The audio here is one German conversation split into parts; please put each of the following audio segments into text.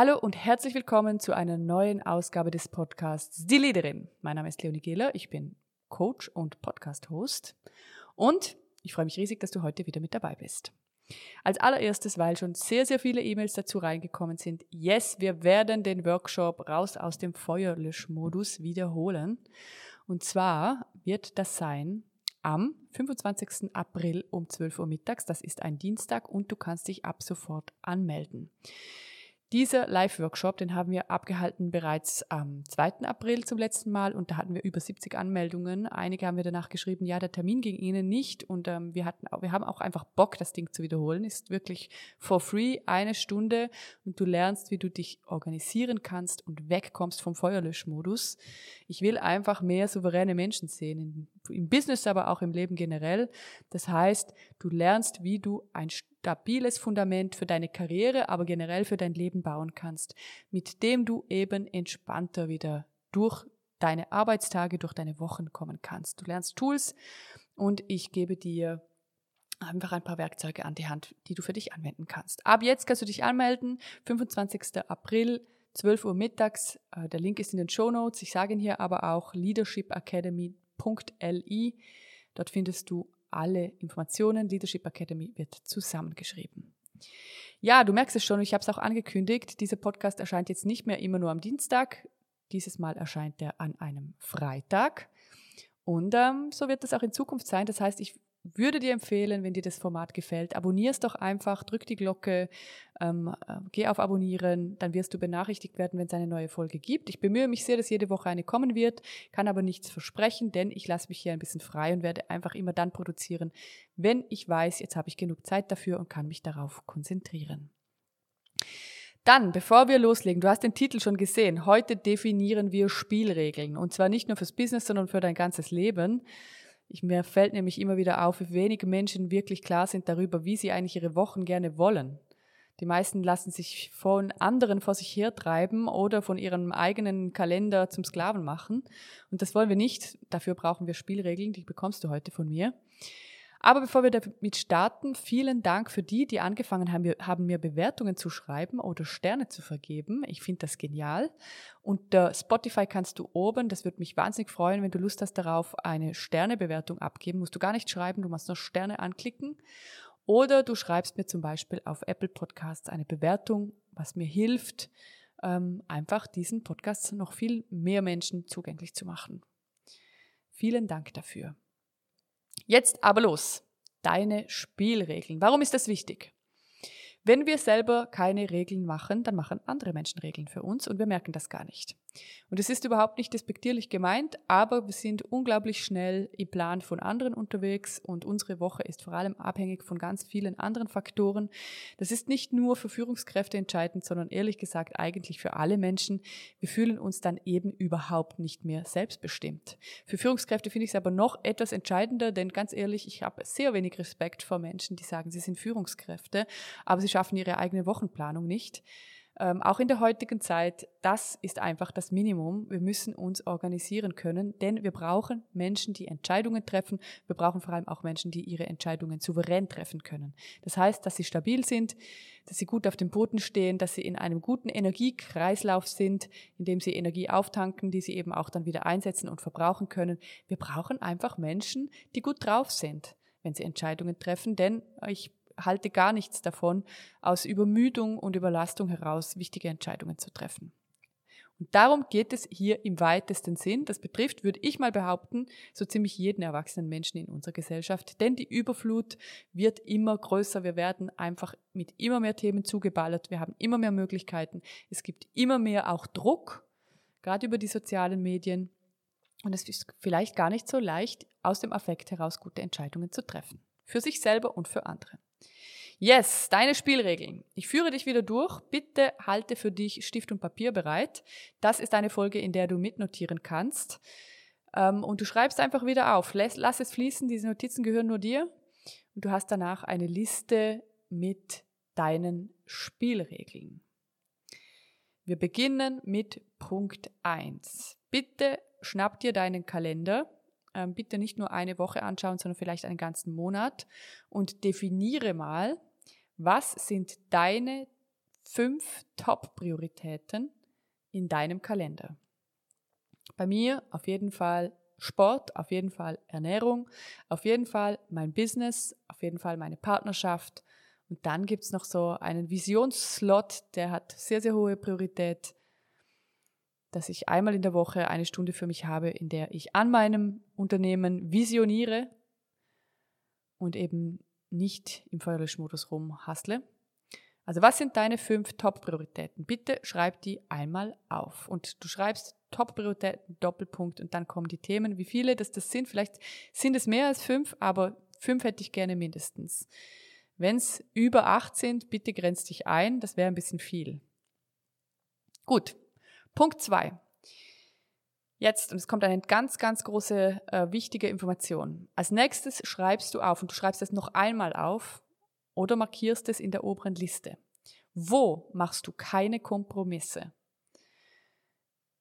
Hallo und herzlich willkommen zu einer neuen Ausgabe des Podcasts Die Leaderin. Mein Name ist Leonie Gehler, ich bin Coach und Podcast-Host und ich freue mich riesig, dass du heute wieder mit dabei bist. Als allererstes, weil schon sehr, sehr viele E-Mails dazu reingekommen sind. Yes, wir werden den Workshop raus aus dem Feuerlöschmodus wiederholen. Und zwar wird das sein am 25. April um 12 Uhr mittags. Das ist ein Dienstag und du kannst dich ab sofort anmelden. Dieser Live-Workshop, den haben wir abgehalten bereits am 2. April zum letzten Mal und da hatten wir über 70 Anmeldungen. Einige haben wir danach geschrieben, ja, der Termin ging Ihnen nicht und ähm, wir, hatten, wir haben auch einfach Bock, das Ding zu wiederholen. Ist wirklich for free, eine Stunde und du lernst, wie du dich organisieren kannst und wegkommst vom Feuerlöschmodus. Ich will einfach mehr souveräne Menschen sehen, im Business, aber auch im Leben generell. Das heißt, du lernst, wie du ein stabiles Fundament für deine Karriere, aber generell für dein Leben bauen kannst, mit dem du eben entspannter wieder durch deine Arbeitstage, durch deine Wochen kommen kannst. Du lernst Tools und ich gebe dir einfach ein paar Werkzeuge an die Hand, die du für dich anwenden kannst. Ab jetzt kannst du dich anmelden, 25. April, 12 Uhr mittags. Äh, der Link ist in den Show Notes. Ich sage ihn hier aber auch leadershipacademy.li. Dort findest du alle Informationen. Leadership Academy wird zusammengeschrieben. Ja, du merkst es schon, ich habe es auch angekündigt. Dieser Podcast erscheint jetzt nicht mehr immer nur am Dienstag. Dieses Mal erscheint er an einem Freitag. Und ähm, so wird es auch in Zukunft sein. Das heißt, ich würde dir empfehlen, wenn dir das Format gefällt, abonnier doch einfach, drück die Glocke, ähm, äh, geh auf Abonnieren, dann wirst du benachrichtigt werden, wenn es eine neue Folge gibt. Ich bemühe mich sehr, dass jede Woche eine kommen wird, kann aber nichts versprechen, denn ich lasse mich hier ein bisschen frei und werde einfach immer dann produzieren, wenn ich weiß, jetzt habe ich genug Zeit dafür und kann mich darauf konzentrieren. Dann, bevor wir loslegen, du hast den Titel schon gesehen, heute definieren wir Spielregeln. Und zwar nicht nur fürs Business, sondern für dein ganzes Leben. Ich, mir fällt nämlich immer wieder auf, wie wenig Menschen wirklich klar sind darüber, wie sie eigentlich ihre Wochen gerne wollen. Die meisten lassen sich von anderen vor sich hertreiben oder von ihrem eigenen Kalender zum Sklaven machen. Und das wollen wir nicht. Dafür brauchen wir Spielregeln, die bekommst du heute von mir. Aber bevor wir damit starten, vielen Dank für die, die angefangen haben, haben mir Bewertungen zu schreiben oder Sterne zu vergeben. Ich finde das genial. Und der Spotify kannst du oben, das würde mich wahnsinnig freuen, wenn du Lust hast darauf, eine Sternebewertung abgeben. Musst du gar nicht schreiben, du musst nur Sterne anklicken. Oder du schreibst mir zum Beispiel auf Apple Podcasts eine Bewertung, was mir hilft, ähm, einfach diesen Podcast noch viel mehr Menschen zugänglich zu machen. Vielen Dank dafür. Jetzt aber los. Deine Spielregeln. Warum ist das wichtig? Wenn wir selber keine Regeln machen, dann machen andere Menschen Regeln für uns und wir merken das gar nicht. Und es ist überhaupt nicht despektierlich gemeint, aber wir sind unglaublich schnell im Plan von anderen unterwegs und unsere Woche ist vor allem abhängig von ganz vielen anderen Faktoren. Das ist nicht nur für Führungskräfte entscheidend, sondern ehrlich gesagt eigentlich für alle Menschen. Wir fühlen uns dann eben überhaupt nicht mehr selbstbestimmt. Für Führungskräfte finde ich es aber noch etwas entscheidender, denn ganz ehrlich, ich habe sehr wenig Respekt vor Menschen, die sagen, sie sind Führungskräfte, aber sie schaffen ihre eigene Wochenplanung nicht ähm, auch in der heutigen Zeit, das ist einfach das Minimum. Wir müssen uns organisieren können, denn wir brauchen Menschen, die Entscheidungen treffen. Wir brauchen vor allem auch Menschen, die ihre Entscheidungen souverän treffen können. Das heißt, dass sie stabil sind, dass sie gut auf dem Boden stehen, dass sie in einem guten Energiekreislauf sind, in dem sie Energie auftanken, die sie eben auch dann wieder einsetzen und verbrauchen können. Wir brauchen einfach Menschen, die gut drauf sind wenn sie Entscheidungen treffen, denn ich halte gar nichts davon, aus Übermüdung und Überlastung heraus wichtige Entscheidungen zu treffen. Und darum geht es hier im weitesten Sinn. Das betrifft, würde ich mal behaupten, so ziemlich jeden erwachsenen Menschen in unserer Gesellschaft. Denn die Überflut wird immer größer. Wir werden einfach mit immer mehr Themen zugeballert. Wir haben immer mehr Möglichkeiten. Es gibt immer mehr auch Druck, gerade über die sozialen Medien. Und es ist vielleicht gar nicht so leicht, aus dem Affekt heraus gute Entscheidungen zu treffen. Für sich selber und für andere. Yes, deine Spielregeln. Ich führe dich wieder durch. Bitte halte für dich Stift und Papier bereit. Das ist eine Folge, in der du mitnotieren kannst. Ähm, und du schreibst einfach wieder auf. Lass, lass es fließen. Diese Notizen gehören nur dir. Und du hast danach eine Liste mit deinen Spielregeln. Wir beginnen mit Punkt 1. Bitte schnapp dir deinen Kalender ähm, bitte nicht nur eine Woche anschauen, sondern vielleicht einen ganzen Monat und definiere mal, was sind deine fünf Top-Prioritäten in deinem Kalender. Bei mir auf jeden Fall Sport, auf jeden Fall Ernährung, auf jeden Fall mein Business, auf jeden Fall meine Partnerschaft. Und dann gibt es noch so einen Visionsslot, der hat sehr, sehr hohe Priorität, dass ich einmal in der Woche eine Stunde für mich habe, in der ich an meinem Unternehmen visioniere und eben nicht im Feuerlöschmodus rumhastle. Also was sind deine fünf Top-Prioritäten? Bitte schreib die einmal auf. Und du schreibst Top-Prioritäten, Doppelpunkt und dann kommen die Themen. Wie viele das, das sind? Vielleicht sind es mehr als fünf, aber fünf hätte ich gerne mindestens. Wenn es über acht sind, bitte grenz dich ein. Das wäre ein bisschen viel. Gut. Punkt zwei. Jetzt, und es kommt eine ganz, ganz große, äh, wichtige Information. Als nächstes schreibst du auf, und du schreibst es noch einmal auf oder markierst es in der oberen Liste. Wo machst du keine Kompromisse?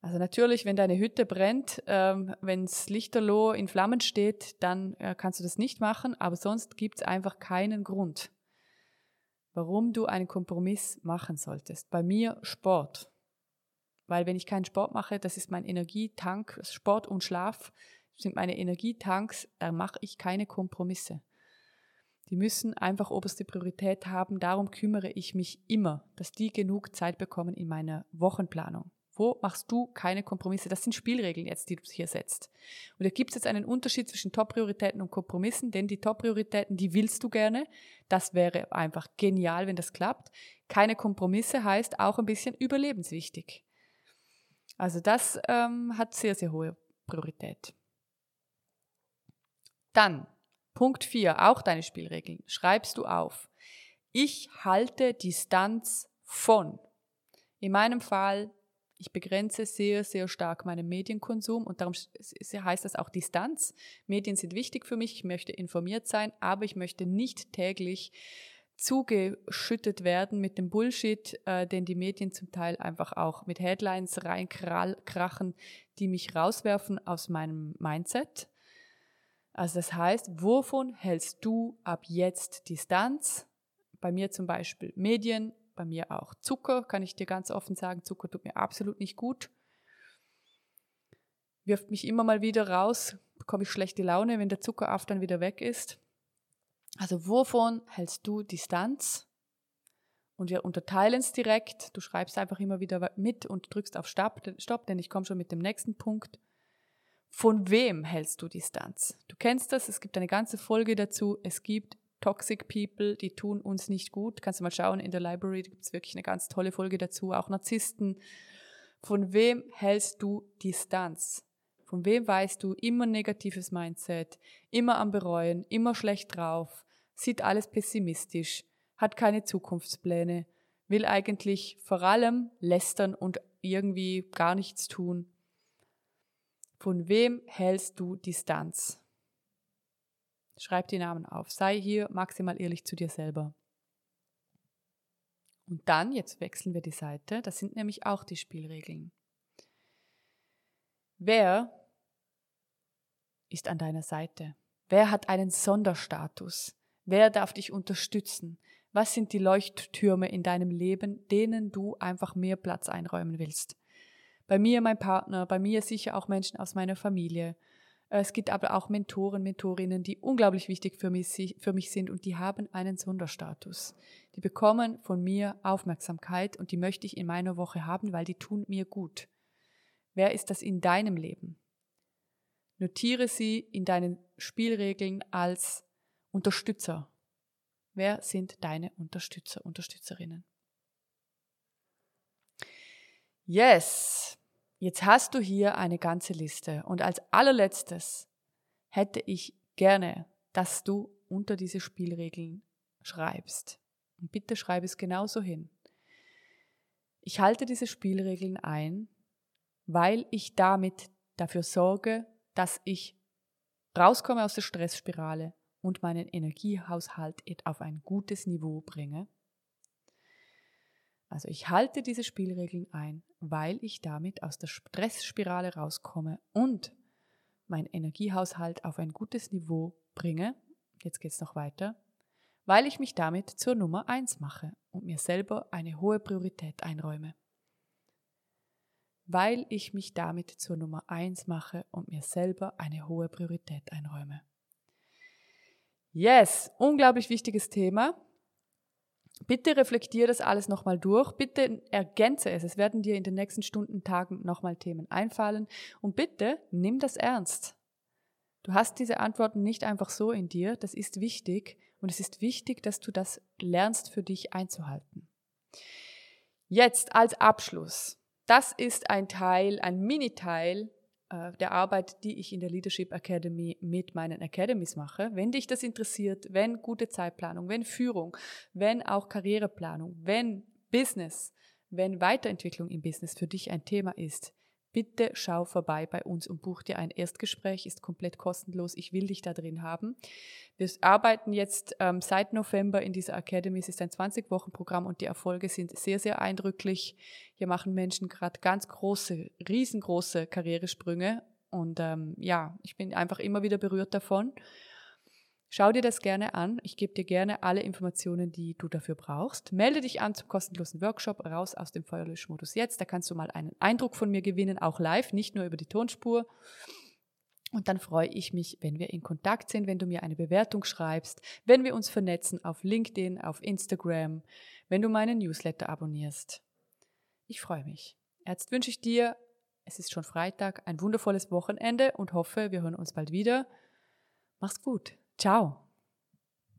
Also natürlich, wenn deine Hütte brennt, ähm, wenns Lichterloh in Flammen steht, dann äh, kannst du das nicht machen, aber sonst gibt es einfach keinen Grund, warum du einen Kompromiss machen solltest. Bei mir Sport. Weil wenn ich keinen Sport mache, das ist mein Energietank, Sport und Schlaf sind meine Energietanks, da mache ich keine Kompromisse. Die müssen einfach oberste Priorität haben, darum kümmere ich mich immer, dass die genug Zeit bekommen in meiner Wochenplanung. Wo machst du keine Kompromisse? Das sind Spielregeln jetzt, die du hier setzt. Und da gibt es jetzt einen Unterschied zwischen Top-Prioritäten und Kompromissen, denn die Top-Prioritäten, die willst du gerne. Das wäre einfach genial, wenn das klappt. Keine Kompromisse heißt auch ein bisschen überlebenswichtig. Also das ähm, hat sehr, sehr hohe Priorität. Dann Punkt 4, auch deine Spielregeln. Schreibst du auf. Ich halte Distanz von. In meinem Fall, ich begrenze sehr, sehr stark meinen Medienkonsum und darum heißt das auch Distanz. Medien sind wichtig für mich, ich möchte informiert sein, aber ich möchte nicht täglich zugeschüttet werden mit dem Bullshit, äh, den die Medien zum Teil einfach auch mit Headlines reinkrachen, die mich rauswerfen aus meinem Mindset. Also das heißt, wovon hältst du ab jetzt Distanz? Bei mir zum Beispiel Medien, bei mir auch Zucker, kann ich dir ganz offen sagen, Zucker tut mir absolut nicht gut. Wirft mich immer mal wieder raus, bekomme ich schlechte Laune, wenn der Zuckeraft dann wieder weg ist. Also wovon hältst du Distanz? Und wir unterteilen es direkt. Du schreibst einfach immer wieder mit und drückst auf Stopp, denn ich komme schon mit dem nächsten Punkt. Von wem hältst du Distanz? Du kennst das, es gibt eine ganze Folge dazu. Es gibt Toxic People, die tun uns nicht gut. Kannst du mal schauen, in der Library gibt es wirklich eine ganz tolle Folge dazu. Auch Narzissten. Von wem hältst du Distanz? Von wem weißt du immer negatives Mindset, immer am Bereuen, immer schlecht drauf, sieht alles pessimistisch, hat keine Zukunftspläne, will eigentlich vor allem lästern und irgendwie gar nichts tun. Von wem hältst du Distanz? Schreib die Namen auf. Sei hier maximal ehrlich zu dir selber. Und dann, jetzt wechseln wir die Seite, das sind nämlich auch die Spielregeln. Wer ist an deiner Seite? Wer hat einen Sonderstatus? Wer darf dich unterstützen? Was sind die Leuchttürme in deinem Leben, denen du einfach mehr Platz einräumen willst? Bei mir mein Partner, bei mir sicher auch Menschen aus meiner Familie. Es gibt aber auch Mentoren, Mentorinnen, die unglaublich wichtig für mich, für mich sind und die haben einen Sonderstatus. Die bekommen von mir Aufmerksamkeit und die möchte ich in meiner Woche haben, weil die tun mir gut. Wer ist das in deinem Leben? Notiere sie in deinen Spielregeln als Unterstützer. Wer sind deine Unterstützer, Unterstützerinnen? Yes, jetzt hast du hier eine ganze Liste. Und als allerletztes hätte ich gerne, dass du unter diese Spielregeln schreibst. Und bitte schreib es genauso hin. Ich halte diese Spielregeln ein, weil ich damit dafür sorge, dass ich rauskomme aus der Stressspirale und meinen Energiehaushalt auf ein gutes Niveau bringe. Also ich halte diese Spielregeln ein, weil ich damit aus der Stressspirale rauskomme und meinen Energiehaushalt auf ein gutes Niveau bringe. Jetzt geht es noch weiter, weil ich mich damit zur Nummer eins mache und mir selber eine hohe Priorität einräume. Weil ich mich damit zur Nummer eins mache und mir selber eine hohe Priorität einräume. Yes, unglaublich wichtiges Thema. Bitte reflektier das alles nochmal durch. Bitte ergänze es. Es werden dir in den nächsten Stunden, Tagen nochmal Themen einfallen. Und bitte nimm das ernst. Du hast diese Antworten nicht einfach so in dir. Das ist wichtig. Und es ist wichtig, dass du das lernst für dich einzuhalten. Jetzt als Abschluss. Das ist ein Teil, ein Mini-Teil äh, der Arbeit, die ich in der Leadership Academy mit meinen Academies mache. Wenn dich das interessiert, wenn gute Zeitplanung, wenn Führung, wenn auch Karriereplanung, wenn Business, wenn Weiterentwicklung im Business für dich ein Thema ist, bitte schau vorbei bei uns und buch dir ein Erstgespräch, ist komplett kostenlos. Ich will dich da drin haben. Wir arbeiten jetzt ähm, seit November in dieser Academy. Es ist ein 20-Wochen-Programm und die Erfolge sind sehr, sehr eindrücklich. Hier machen Menschen gerade ganz große, riesengroße Karrieresprünge. Und ähm, ja, ich bin einfach immer wieder berührt davon. Schau dir das gerne an. Ich gebe dir gerne alle Informationen, die du dafür brauchst. Melde dich an zum kostenlosen Workshop raus aus dem Feuerlöschmodus jetzt. Da kannst du mal einen Eindruck von mir gewinnen, auch live, nicht nur über die Tonspur. Und dann freue ich mich, wenn wir in Kontakt sind, wenn du mir eine Bewertung schreibst, wenn wir uns vernetzen auf LinkedIn, auf Instagram, wenn du meinen Newsletter abonnierst. Ich freue mich. Jetzt wünsche ich dir, es ist schon Freitag, ein wundervolles Wochenende und hoffe, wir hören uns bald wieder. Mach's gut. Tchau!